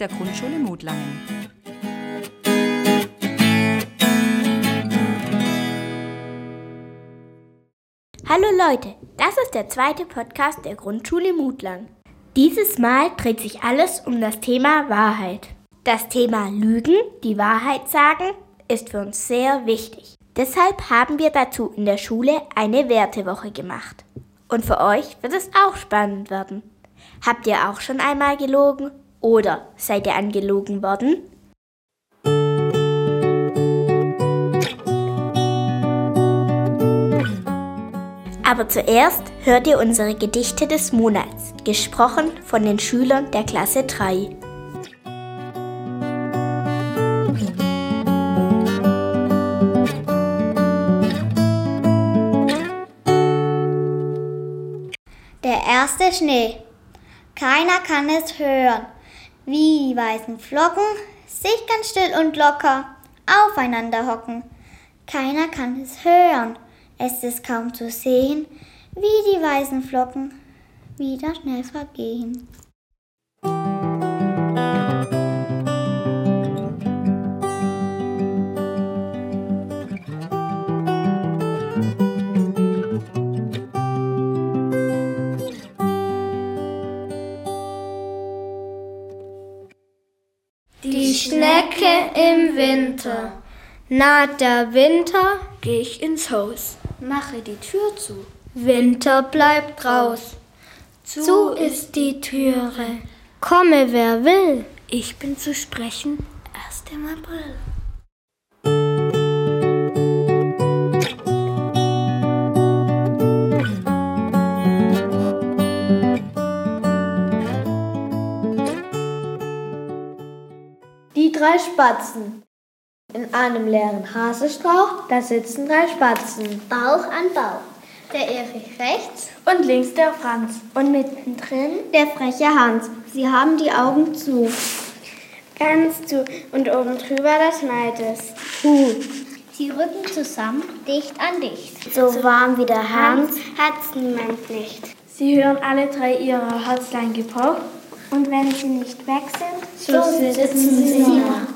der Grundschule Mutlangen. Hallo Leute, das ist der zweite Podcast der Grundschule Mutlang. Dieses Mal dreht sich alles um das Thema Wahrheit. Das Thema Lügen, die Wahrheit sagen, ist für uns sehr wichtig. Deshalb haben wir dazu in der Schule eine Wertewoche gemacht. Und für euch wird es auch spannend werden. Habt ihr auch schon einmal gelogen? Oder seid ihr angelogen worden? Aber zuerst hört ihr unsere Gedichte des Monats, gesprochen von den Schülern der Klasse 3. Der erste Schnee. Keiner kann es hören, wie die weißen Flocken sich ganz still und locker aufeinander hocken. Keiner kann es hören, es ist kaum zu sehen, wie die weißen Flocken wieder schnell vergehen. Schnecke im Winter. Naht der Winter, geh ich ins Haus. Mache die Tür zu. Winter bleibt raus. Zu ist die Türe. Komme, wer will. Ich bin zu sprechen erst im April. Drei Spatzen. In einem leeren Haselstrauch, da sitzen drei Spatzen. Bauch an Bauch. Der Erich rechts Und links der Franz. und mittendrin der freche Hans. Sie haben die Augen zu. Ganz zu. Und oben drüber das Neides. Hu. Sie rücken zusammen, dicht an dicht. So warm wie der Hans hat's niemand nicht. Sie hören alle drei ihre Herzlein gepocht. Und wenn sie nicht weg sind, So sitzen sie immer.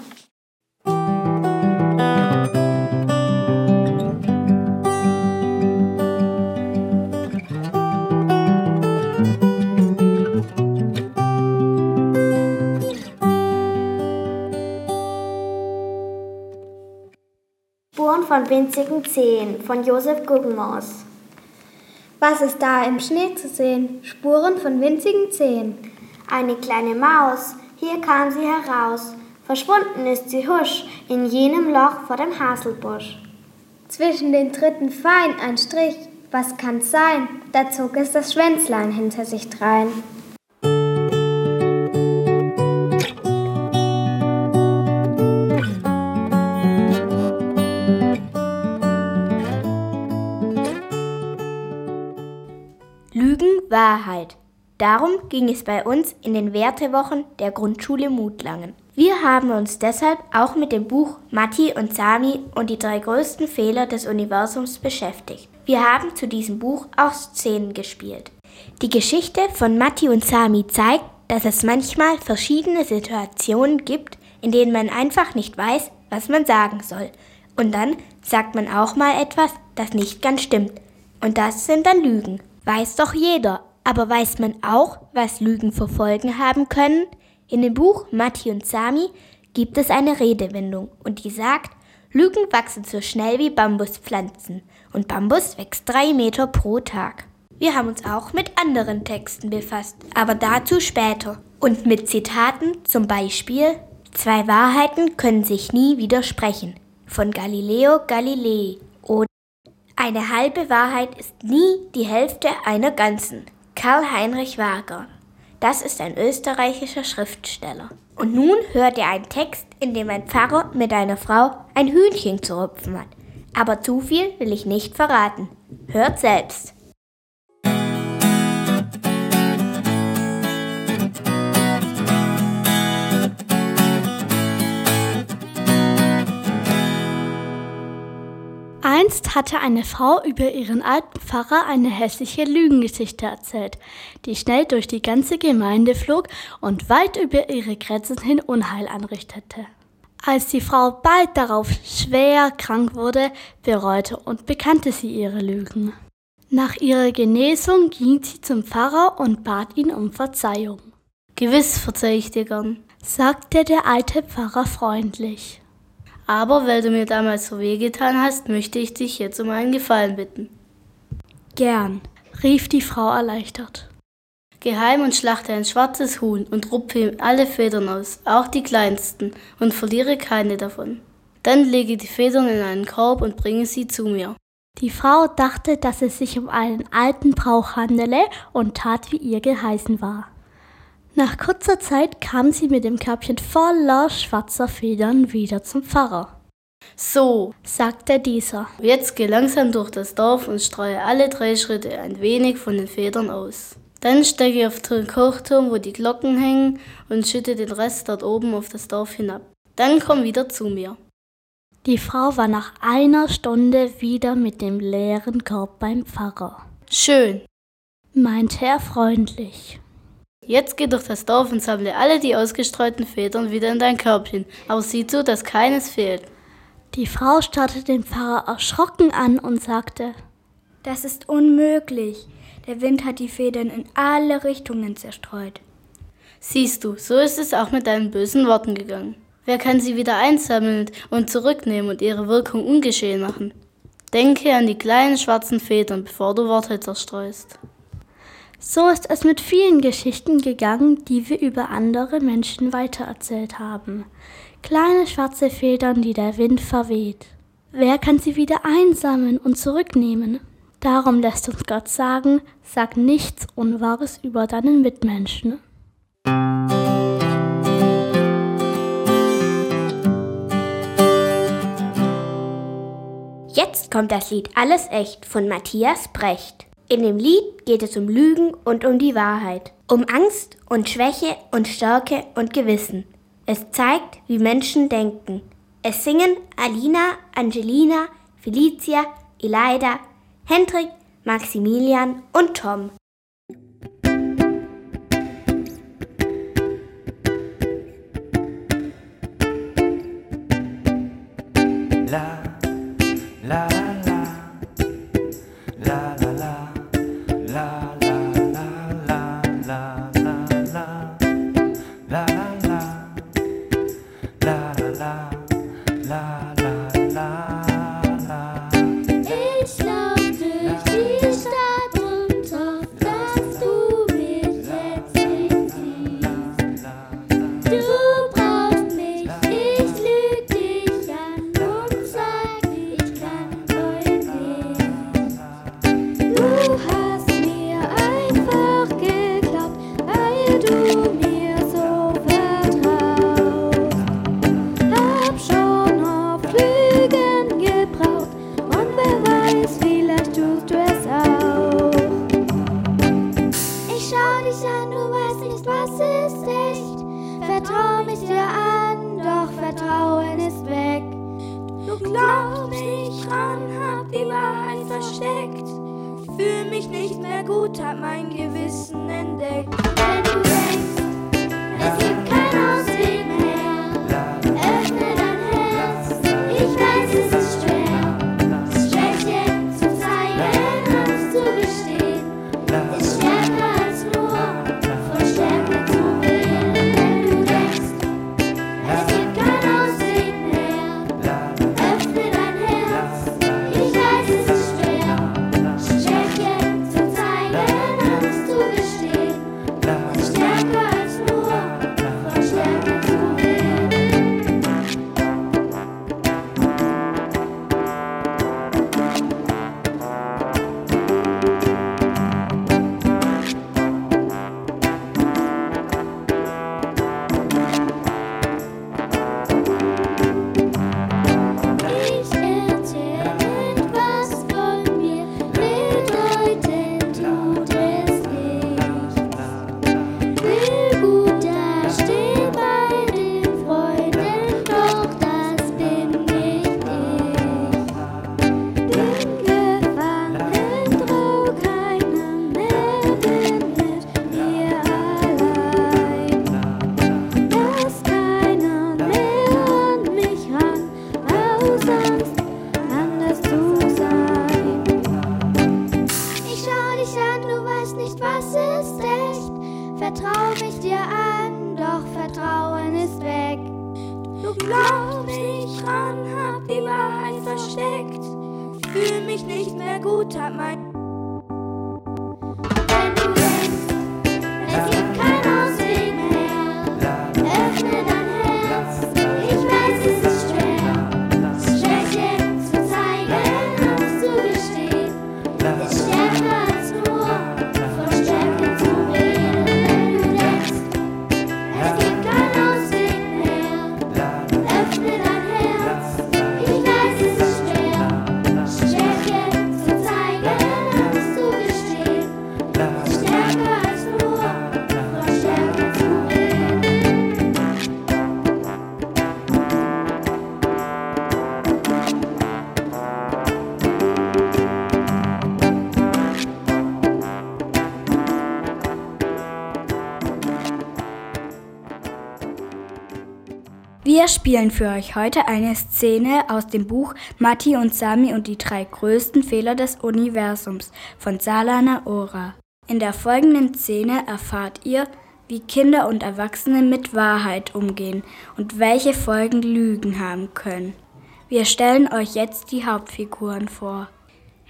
Spuren von winzigen Zehen von Josef Guggenmaus. Was ist da im Schnee zu sehen? Spuren von winzigen Zehen. Eine kleine Maus, hier kam sie heraus. Verschwunden ist sie husch in jenem Loch vor dem Haselbusch. Zwischen den Tritten fein ein Strich. Was kann's sein? Da zog es das Schwänzlein hinter sich drein. Lügen, Wahrheit. Darum ging es bei uns in den Wertewochen der Grundschule Mutlangen. Wir haben uns deshalb auch mit dem Buch Matti und Sami und die drei größten Fehler des Universums beschäftigt. Wir haben zu diesem Buch auch Szenen gespielt. Die Geschichte von Matti und Sami zeigt, dass es manchmal verschiedene Situationen gibt, in denen man einfach nicht weiß, was man sagen soll. Und dann sagt man auch mal etwas, das nicht ganz stimmt. Und das sind dann Lügen. Weiß doch jeder. Aber weiß man auch, was Lügen für Folgen haben können? In dem Buch Matti und Sami gibt es eine Redewendung und die sagt, Lügen wachsen so schnell wie Bambuspflanzen und Bambus wächst drei Meter pro Tag. Wir haben uns auch mit anderen Texten befasst, aber dazu später. Und mit Zitaten zum Beispiel, zwei Wahrheiten können sich nie widersprechen, von Galileo Galilei. Oder eine halbe Wahrheit ist nie die Hälfte einer ganzen. Karl Heinrich Wager. Das ist ein österreichischer Schriftsteller. Und nun hört ihr einen Text, in dem ein Pfarrer mit einer Frau ein Hühnchen zu rupfen hat. Aber zu viel will ich nicht verraten. Hört selbst. Einst hatte eine Frau über ihren alten Pfarrer eine hässliche Lügengeschichte erzählt, die schnell durch die ganze Gemeinde flog und weit über ihre Grenzen hin Unheil anrichtete. Als die Frau bald darauf schwer krank wurde, bereute und bekannte sie ihre Lügen. Nach ihrer Genesung ging sie zum Pfarrer und bat ihn um Verzeihung. Gewiss verzeih ich dir gern, sagte der alte Pfarrer freundlich. Aber weil du mir damals so wehgetan hast, möchte ich dich jetzt um einen Gefallen bitten. Gern, rief die Frau erleichtert. Geheim und schlachte ein schwarzes Huhn und rupfe ihm alle Federn aus, auch die kleinsten, und verliere keine davon. Dann lege die Federn in einen Korb und bringe sie zu mir. Die Frau dachte, dass es sich um einen alten Brauch handele und tat, wie ihr geheißen war. Nach kurzer Zeit kam sie mit dem Körbchen voller schwarzer Federn wieder zum Pfarrer. So, sagte dieser, jetzt geh langsam durch das Dorf und streue alle drei Schritte ein wenig von den Federn aus. Dann steige auf den Kirchturm, wo die Glocken hängen, und schütte den Rest dort oben auf das Dorf hinab. Dann komm wieder zu mir. Die Frau war nach einer Stunde wieder mit dem leeren Korb beim Pfarrer. Schön, meinte er freundlich. Jetzt geh durch das Dorf und sammle alle die ausgestreuten Federn wieder in dein Körbchen, aber sieh zu, dass keines fehlt. Die Frau starrte den Pfarrer erschrocken an und sagte, Das ist unmöglich. Der Wind hat die Federn in alle Richtungen zerstreut. Siehst du, so ist es auch mit deinen bösen Worten gegangen. Wer kann sie wieder einsammeln und zurücknehmen und ihre Wirkung ungeschehen machen? Denke an die kleinen schwarzen Federn, bevor du Worte zerstreust. So ist es mit vielen Geschichten gegangen, die wir über andere Menschen weitererzählt haben. Kleine schwarze Federn, die der Wind verweht. Wer kann sie wieder einsammeln und zurücknehmen? Darum lässt uns Gott sagen, sag nichts Unwahres über deinen Mitmenschen. Jetzt kommt das Lied Alles echt von Matthias Brecht. In dem Lied geht es um Lügen und um die Wahrheit, um Angst und Schwäche und Stärke und Gewissen. Es zeigt, wie Menschen denken. Es singen Alina, Angelina, Felicia, Elida, Hendrik, Maximilian und Tom. La, la, tap mein give mich an, du weißt nicht, was ist echt. Vertrau mich dir an, doch Vertrauen ist weg. Du glaubst nicht dran, hab die Wahrheit versteckt. Fühl mich nicht mehr gut, hab mein Wir spielen für euch heute eine Szene aus dem Buch Matti und Sami und die drei größten Fehler des Universums von Salana Ora. In der folgenden Szene erfahrt ihr, wie Kinder und Erwachsene mit Wahrheit umgehen und welche Folgen Lügen haben können. Wir stellen euch jetzt die Hauptfiguren vor.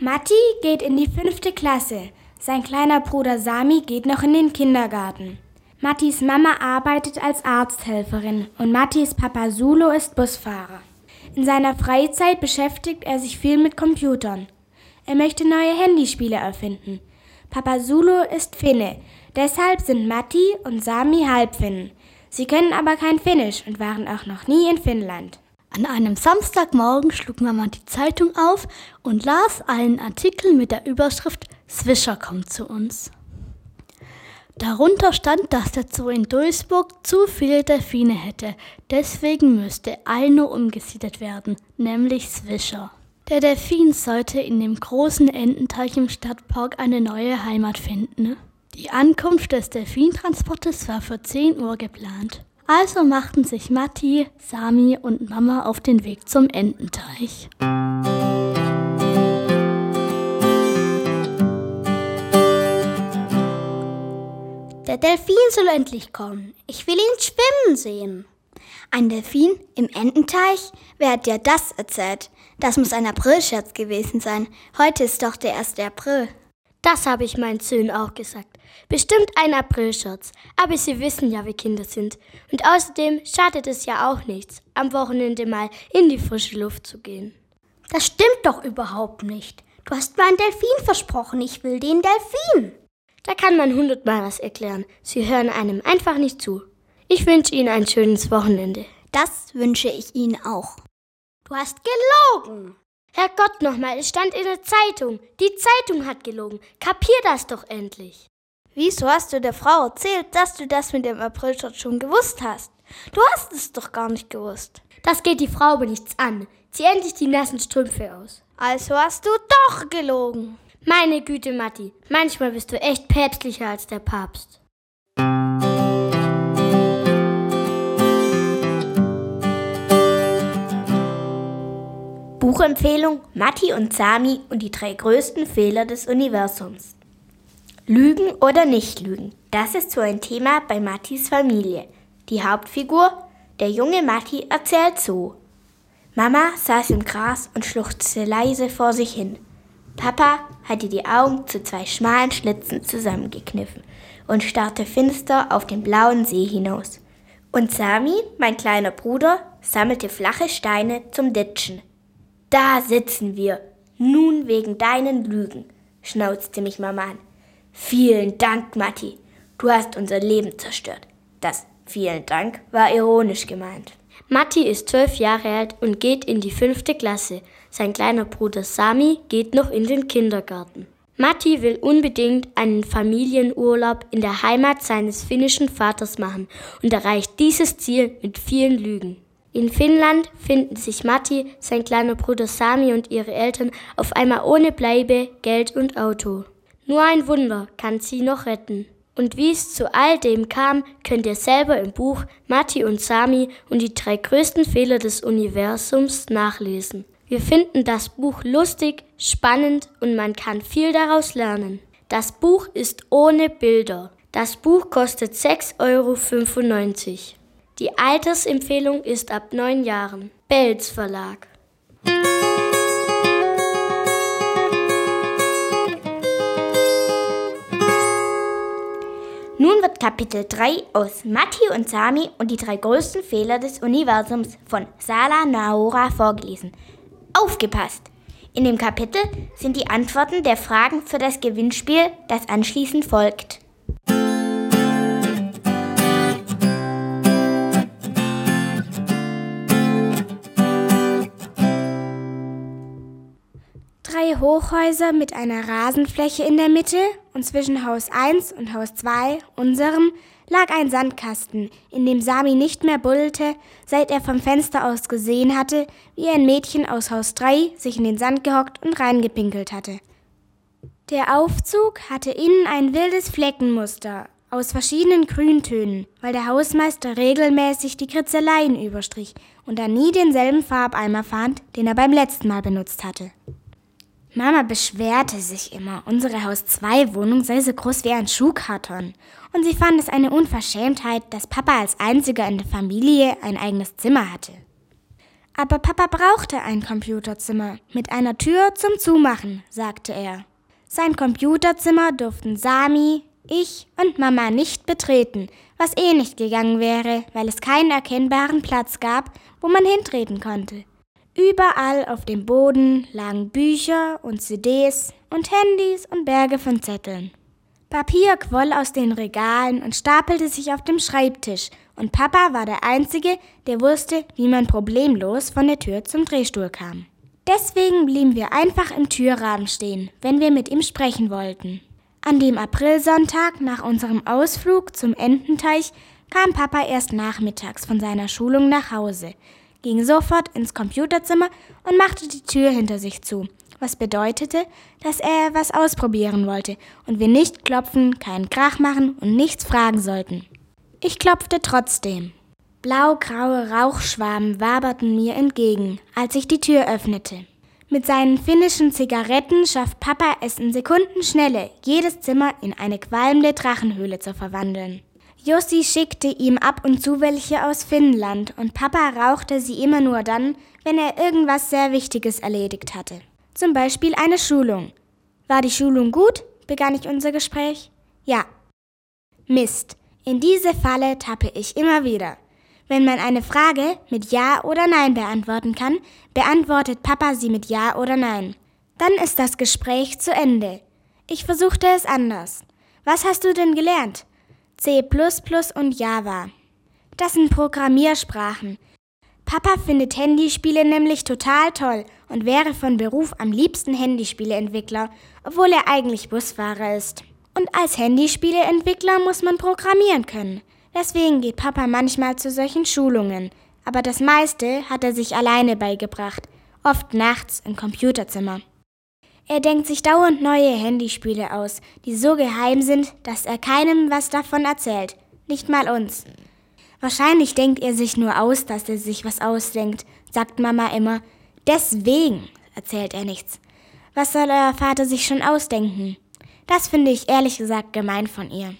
Matti geht in die fünfte Klasse. Sein kleiner Bruder Sami geht noch in den Kindergarten. Mattis Mama arbeitet als Arzthelferin und Mattis Papa Sulo ist Busfahrer. In seiner Freizeit beschäftigt er sich viel mit Computern. Er möchte neue Handyspiele erfinden. Papa Sulo ist Finne, deshalb sind Matti und Sami Halbfinnen. Sie können aber kein Finnisch und waren auch noch nie in Finnland. An einem Samstagmorgen schlug Mama die Zeitung auf und las einen Artikel mit der Überschrift Swisher kommt zu uns. Darunter stand, dass der Zoo in Duisburg zu viele Delfine hätte. Deswegen müsste einer umgesiedelt werden, nämlich Swisher. Der Delfin sollte in dem großen Ententeich im Stadtpark eine neue Heimat finden. Die Ankunft des Delfintransportes war für 10 Uhr geplant. Also machten sich Matti, Sami und Mama auf den Weg zum Ententeich. Der Delfin soll endlich kommen. Ich will ihn schwimmen sehen. Ein Delfin im Ententeich? Wer hat dir das erzählt? Das muss ein Aprilscherz gewesen sein. Heute ist doch der 1. April. Das habe ich meinen Söhnen auch gesagt. Bestimmt ein Aprilscherz. Aber sie wissen ja, wie Kinder sind. Und außerdem schadet es ja auch nichts, am Wochenende mal in die frische Luft zu gehen. Das stimmt doch überhaupt nicht. Du hast mir einen Delfin versprochen. Ich will den Delfin. Da kann man hundertmal was erklären. Sie hören einem einfach nicht zu. Ich wünsche Ihnen ein schönes Wochenende. Das wünsche ich Ihnen auch. Du hast gelogen. Herrgott nochmal, es stand in der Zeitung. Die Zeitung hat gelogen. Kapier das doch endlich. Wieso hast du der Frau erzählt, dass du das mit dem Aprilscherz schon gewusst hast? Du hast es doch gar nicht gewusst. Das geht die Frau aber nichts an. Zieh endlich die nassen Strümpfe aus. Also hast du doch gelogen. Meine Güte, Matti, manchmal bist du echt päpstlicher als der Papst. Buchempfehlung Matti und Sami und die drei größten Fehler des Universums. Lügen oder nicht lügen, das ist so ein Thema bei Mattis Familie. Die Hauptfigur, der junge Matti, erzählt so. Mama saß im Gras und schluchzte leise vor sich hin. Papa hatte die Augen zu zwei schmalen Schlitzen zusammengekniffen und starrte finster auf den blauen See hinaus. Und Sami, mein kleiner Bruder, sammelte flache Steine zum Ditschen. Da sitzen wir, nun wegen deinen Lügen, schnauzte mich Mama an. Vielen Dank, Matti, du hast unser Leben zerstört. Das vielen Dank war ironisch gemeint. Matti ist zwölf Jahre alt und geht in die fünfte Klasse. Sein kleiner Bruder Sami geht noch in den Kindergarten. Matti will unbedingt einen Familienurlaub in der Heimat seines finnischen Vaters machen und erreicht dieses Ziel mit vielen Lügen. In Finnland finden sich Matti, sein kleiner Bruder Sami und ihre Eltern auf einmal ohne Bleibe, Geld und Auto. Nur ein Wunder kann sie noch retten. Und wie es zu all dem kam, könnt ihr selber im Buch Matti und Sami und die drei größten Fehler des Universums nachlesen. Wir finden das Buch lustig, spannend und man kann viel daraus lernen. Das Buch ist ohne Bilder. Das Buch kostet 6,95 Euro. Die Altersempfehlung ist ab neun Jahren. Belz Verlag. Kapitel 3 aus Matti und Sami und die drei größten Fehler des Universums von Sala Naora vorgelesen. Aufgepasst! In dem Kapitel sind die Antworten der Fragen für das Gewinnspiel, das anschließend folgt. Drei Hochhäuser mit einer Rasenfläche in der Mitte und zwischen Haus 1 und Haus 2, unserem, lag ein Sandkasten, in dem Sami nicht mehr buddelte, seit er vom Fenster aus gesehen hatte, wie ein Mädchen aus Haus 3 sich in den Sand gehockt und reingepinkelt hatte. Der Aufzug hatte innen ein wildes Fleckenmuster aus verschiedenen Grüntönen, weil der Hausmeister regelmäßig die Kritzeleien überstrich und er nie denselben Farbeimer fand, den er beim letzten Mal benutzt hatte. Mama beschwerte sich immer, unsere Haus-2-Wohnung sei so groß wie ein Schuhkarton. Und sie fand es eine Unverschämtheit, dass Papa als einziger in der Familie ein eigenes Zimmer hatte. Aber Papa brauchte ein Computerzimmer mit einer Tür zum Zumachen, sagte er. Sein Computerzimmer durften Sami, ich und Mama nicht betreten, was eh nicht gegangen wäre, weil es keinen erkennbaren Platz gab, wo man hintreten konnte. Überall auf dem Boden lagen Bücher und CDs und Handys und Berge von Zetteln. Papier quoll aus den Regalen und stapelte sich auf dem Schreibtisch, und Papa war der Einzige, der wusste, wie man problemlos von der Tür zum Drehstuhl kam. Deswegen blieben wir einfach im Türrahmen stehen, wenn wir mit ihm sprechen wollten. An dem Aprilsonntag nach unserem Ausflug zum Ententeich kam Papa erst nachmittags von seiner Schulung nach Hause ging sofort ins Computerzimmer und machte die Tür hinter sich zu, was bedeutete, dass er was ausprobieren wollte und wir nicht klopfen, keinen Krach machen und nichts fragen sollten. Ich klopfte trotzdem. Blau-graue Rauchschwaben waberten mir entgegen, als ich die Tür öffnete. Mit seinen finnischen Zigaretten schafft Papa es in Sekundenschnelle, jedes Zimmer in eine qualmende Drachenhöhle zu verwandeln. Jussi schickte ihm ab und zu welche aus Finnland und Papa rauchte sie immer nur dann, wenn er irgendwas sehr Wichtiges erledigt hatte. Zum Beispiel eine Schulung. War die Schulung gut? begann ich unser Gespräch. Ja. Mist. In diese Falle tappe ich immer wieder. Wenn man eine Frage mit Ja oder Nein beantworten kann, beantwortet Papa sie mit Ja oder Nein. Dann ist das Gespräch zu Ende. Ich versuchte es anders. Was hast du denn gelernt? C und Java. Das sind Programmiersprachen. Papa findet Handyspiele nämlich total toll und wäre von Beruf am liebsten Handyspieleentwickler, obwohl er eigentlich Busfahrer ist. Und als Handyspieleentwickler muss man programmieren können. Deswegen geht Papa manchmal zu solchen Schulungen. Aber das meiste hat er sich alleine beigebracht, oft nachts im Computerzimmer. Er denkt sich dauernd neue Handyspiele aus, die so geheim sind, dass er keinem was davon erzählt. Nicht mal uns. Wahrscheinlich denkt er sich nur aus, dass er sich was ausdenkt, sagt Mama immer. Deswegen erzählt er nichts. Was soll euer Vater sich schon ausdenken? Das finde ich ehrlich gesagt gemein von ihr.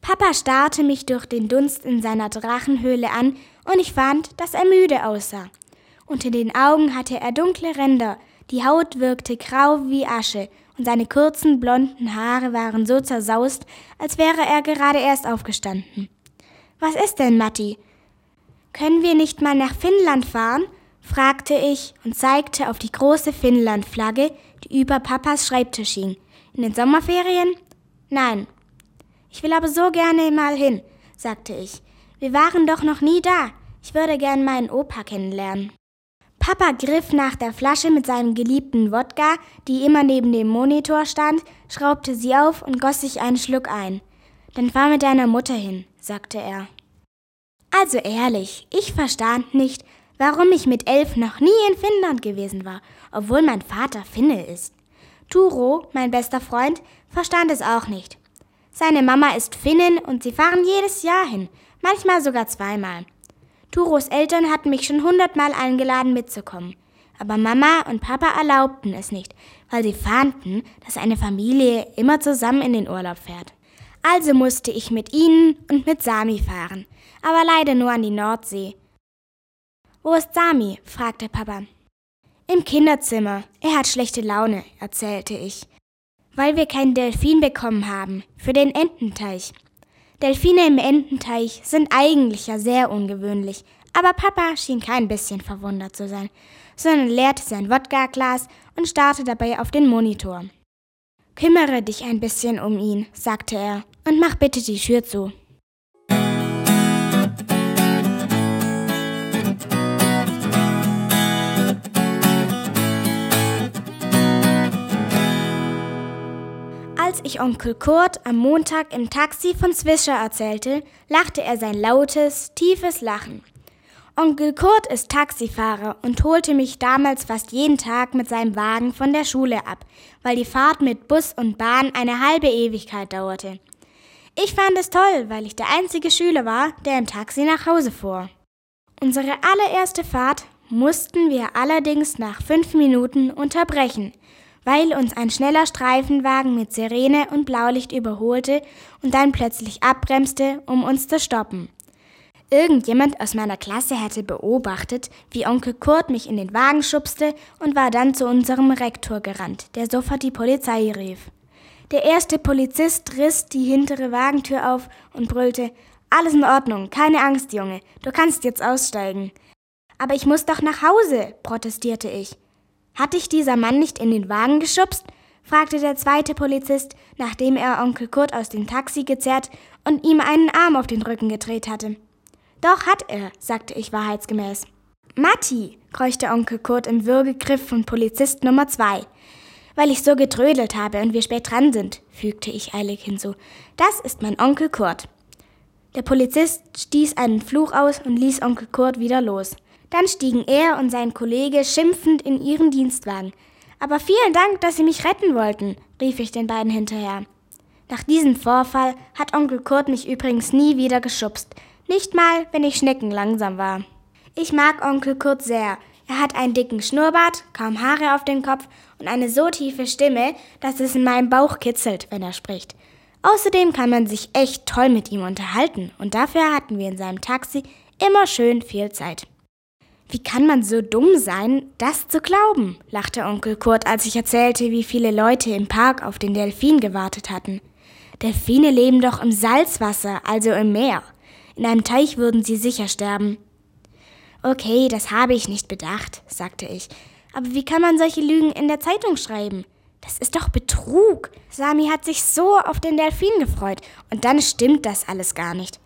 Papa starrte mich durch den Dunst in seiner Drachenhöhle an und ich fand, dass er müde aussah. Unter den Augen hatte er dunkle Ränder, die Haut wirkte grau wie Asche und seine kurzen blonden Haare waren so zersaust, als wäre er gerade erst aufgestanden. Was ist denn, Matti? Können wir nicht mal nach Finnland fahren? fragte ich und zeigte auf die große Finnland-Flagge, die über Papas Schreibtisch hing. In den Sommerferien? Nein. Ich will aber so gerne mal hin, sagte ich. Wir waren doch noch nie da. Ich würde gern meinen Opa kennenlernen. Papa griff nach der Flasche mit seinem geliebten Wodka, die immer neben dem Monitor stand, schraubte sie auf und goss sich einen Schluck ein. Dann fahr mit deiner Mutter hin, sagte er. Also ehrlich, ich verstand nicht, warum ich mit elf noch nie in Finnland gewesen war, obwohl mein Vater Finne ist. Turo, mein bester Freund, verstand es auch nicht. Seine Mama ist Finnin und sie fahren jedes Jahr hin, manchmal sogar zweimal. Turos Eltern hatten mich schon hundertmal eingeladen mitzukommen. Aber Mama und Papa erlaubten es nicht, weil sie fahnden, dass eine Familie immer zusammen in den Urlaub fährt. Also musste ich mit ihnen und mit Sami fahren, aber leider nur an die Nordsee. Wo ist Sami? fragte Papa. Im Kinderzimmer. Er hat schlechte Laune, erzählte ich. Weil wir keinen Delfin bekommen haben, für den Ententeich. Delfine im Ententeich sind eigentlich ja sehr ungewöhnlich, aber Papa schien kein bisschen verwundert zu sein, sondern leerte sein Wodka-Glas und starrte dabei auf den Monitor. Kümmere dich ein bisschen um ihn, sagte er, und mach bitte die Tür zu. Als ich Onkel Kurt am Montag im Taxi von Swisher erzählte, lachte er sein lautes, tiefes Lachen. Onkel Kurt ist Taxifahrer und holte mich damals fast jeden Tag mit seinem Wagen von der Schule ab, weil die Fahrt mit Bus und Bahn eine halbe Ewigkeit dauerte. Ich fand es toll, weil ich der einzige Schüler war, der im Taxi nach Hause fuhr. Unsere allererste Fahrt mussten wir allerdings nach fünf Minuten unterbrechen, weil uns ein schneller Streifenwagen mit Sirene und Blaulicht überholte und dann plötzlich abbremste, um uns zu stoppen. Irgendjemand aus meiner Klasse hätte beobachtet, wie Onkel Kurt mich in den Wagen schubste und war dann zu unserem Rektor gerannt, der sofort die Polizei rief. Der erste Polizist riss die hintere Wagentür auf und brüllte Alles in Ordnung, keine Angst, Junge, du kannst jetzt aussteigen. Aber ich muss doch nach Hause, protestierte ich. Hat dich dieser Mann nicht in den Wagen geschubst? fragte der zweite Polizist, nachdem er Onkel Kurt aus dem Taxi gezerrt und ihm einen Arm auf den Rücken gedreht hatte. Doch hat er, sagte ich wahrheitsgemäß. Matti, keuchte Onkel Kurt im Würgegriff von Polizist Nummer zwei. Weil ich so getrödelt habe und wir spät dran sind, fügte ich eilig hinzu. Das ist mein Onkel Kurt. Der Polizist stieß einen Fluch aus und ließ Onkel Kurt wieder los. Dann stiegen er und sein Kollege schimpfend in ihren Dienstwagen. Aber vielen Dank, dass Sie mich retten wollten, rief ich den beiden hinterher. Nach diesem Vorfall hat Onkel Kurt mich übrigens nie wieder geschubst. Nicht mal, wenn ich schneckenlangsam war. Ich mag Onkel Kurt sehr. Er hat einen dicken Schnurrbart, kaum Haare auf dem Kopf und eine so tiefe Stimme, dass es in meinem Bauch kitzelt, wenn er spricht. Außerdem kann man sich echt toll mit ihm unterhalten und dafür hatten wir in seinem Taxi immer schön viel Zeit. Wie kann man so dumm sein, das zu glauben? lachte Onkel Kurt, als ich erzählte, wie viele Leute im Park auf den Delfin gewartet hatten. Delfine leben doch im Salzwasser, also im Meer. In einem Teich würden sie sicher sterben. Okay, das habe ich nicht bedacht, sagte ich. Aber wie kann man solche Lügen in der Zeitung schreiben? Das ist doch Betrug. Sami hat sich so auf den Delfin gefreut und dann stimmt das alles gar nicht.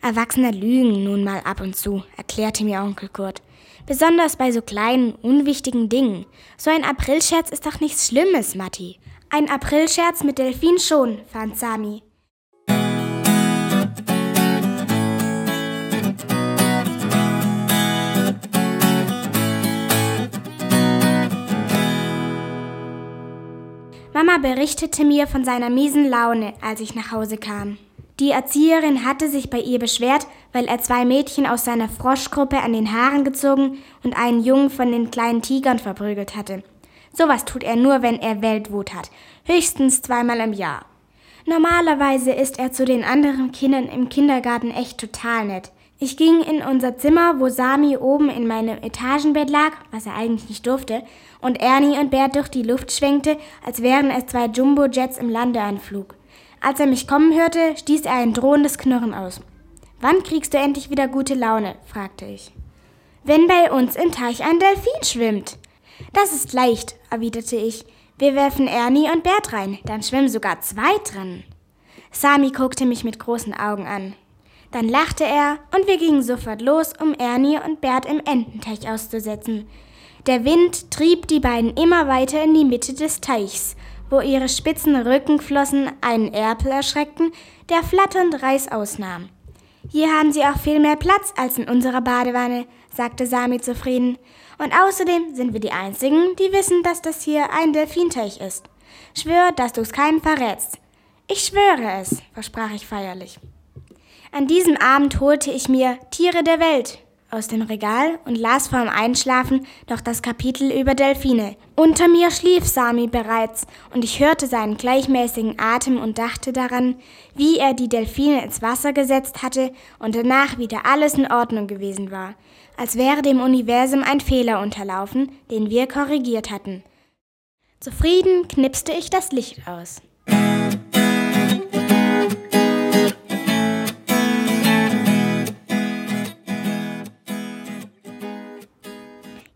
Erwachsene lügen nun mal ab und zu, erklärte mir Onkel Kurt. Besonders bei so kleinen, unwichtigen Dingen. So ein Aprilscherz ist doch nichts Schlimmes, Matti. Ein Aprilscherz mit Delfin schon, fand Sami. Mama berichtete mir von seiner miesen Laune, als ich nach Hause kam. Die Erzieherin hatte sich bei ihr beschwert, weil er zwei Mädchen aus seiner Froschgruppe an den Haaren gezogen und einen Jungen von den kleinen Tigern verprügelt hatte. Sowas tut er nur, wenn er Weltwut hat. Höchstens zweimal im Jahr. Normalerweise ist er zu den anderen Kindern im Kindergarten echt total nett. Ich ging in unser Zimmer, wo Sami oben in meinem Etagenbett lag, was er eigentlich nicht durfte, und Ernie und Bert durch die Luft schwenkte, als wären es zwei Jumbo-Jets im Landeanflug. Als er mich kommen hörte, stieß er ein drohendes Knurren aus. Wann kriegst du endlich wieder gute Laune? fragte ich. Wenn bei uns im Teich ein Delfin schwimmt. Das ist leicht, erwiderte ich. Wir werfen Ernie und Bert rein, dann schwimmen sogar zwei drin. Sami guckte mich mit großen Augen an. Dann lachte er und wir gingen sofort los, um Ernie und Bert im Ententeich auszusetzen. Der Wind trieb die beiden immer weiter in die Mitte des Teichs, wo ihre spitzen Rückenflossen einen Erpel erschreckten, der flatternd Reis ausnahm. Hier haben Sie auch viel mehr Platz als in unserer Badewanne, sagte Sami zufrieden. Und außerdem sind wir die Einzigen, die wissen, dass das hier ein Delfinteich ist. Schwör, dass du's keinem verrätst. Ich schwöre es, versprach ich feierlich. An diesem Abend holte ich mir Tiere der Welt aus dem Regal und las vorm Einschlafen noch das Kapitel über Delfine. Unter mir schlief Sami bereits und ich hörte seinen gleichmäßigen Atem und dachte daran, wie er die Delfine ins Wasser gesetzt hatte und danach wieder alles in Ordnung gewesen war, als wäre dem Universum ein Fehler unterlaufen, den wir korrigiert hatten. Zufrieden knipste ich das Licht aus.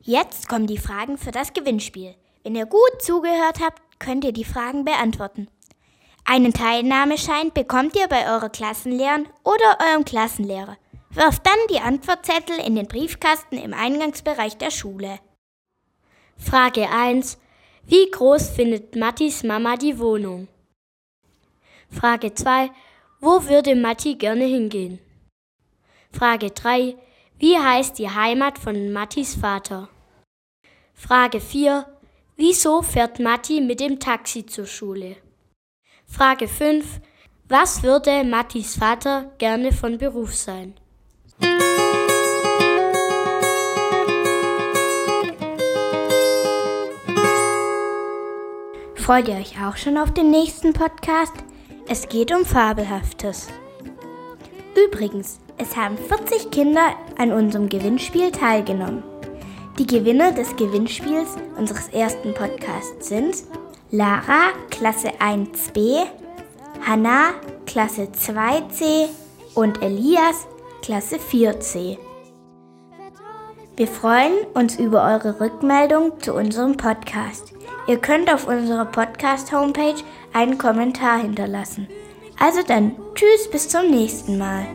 Jetzt kommen die Fragen für das Gewinnspiel. Wenn ihr gut zugehört habt, könnt ihr die Fragen beantworten. Einen Teilnahmeschein bekommt ihr bei eurer Klassenlehrerin oder eurem Klassenlehrer. Wirft dann die Antwortzettel in den Briefkasten im Eingangsbereich der Schule. Frage 1. Wie groß findet Mattis Mama die Wohnung? Frage 2. Wo würde Matti gerne hingehen? Frage 3. Wie heißt die Heimat von Mattis Vater? Frage 4. Wieso fährt Matti mit dem Taxi zur Schule? Frage 5. Was würde Mattis Vater gerne von Beruf sein? Freut ihr euch auch schon auf den nächsten Podcast? Es geht um Fabelhaftes. Übrigens, es haben 40 Kinder an unserem Gewinnspiel teilgenommen. Die Gewinner des Gewinnspiels unseres ersten Podcasts sind Lara, Klasse 1b, Hanna, Klasse 2c und Elias, Klasse 4c. Wir freuen uns über eure Rückmeldung zu unserem Podcast. Ihr könnt auf unserer Podcast-Homepage einen Kommentar hinterlassen. Also dann, tschüss, bis zum nächsten Mal.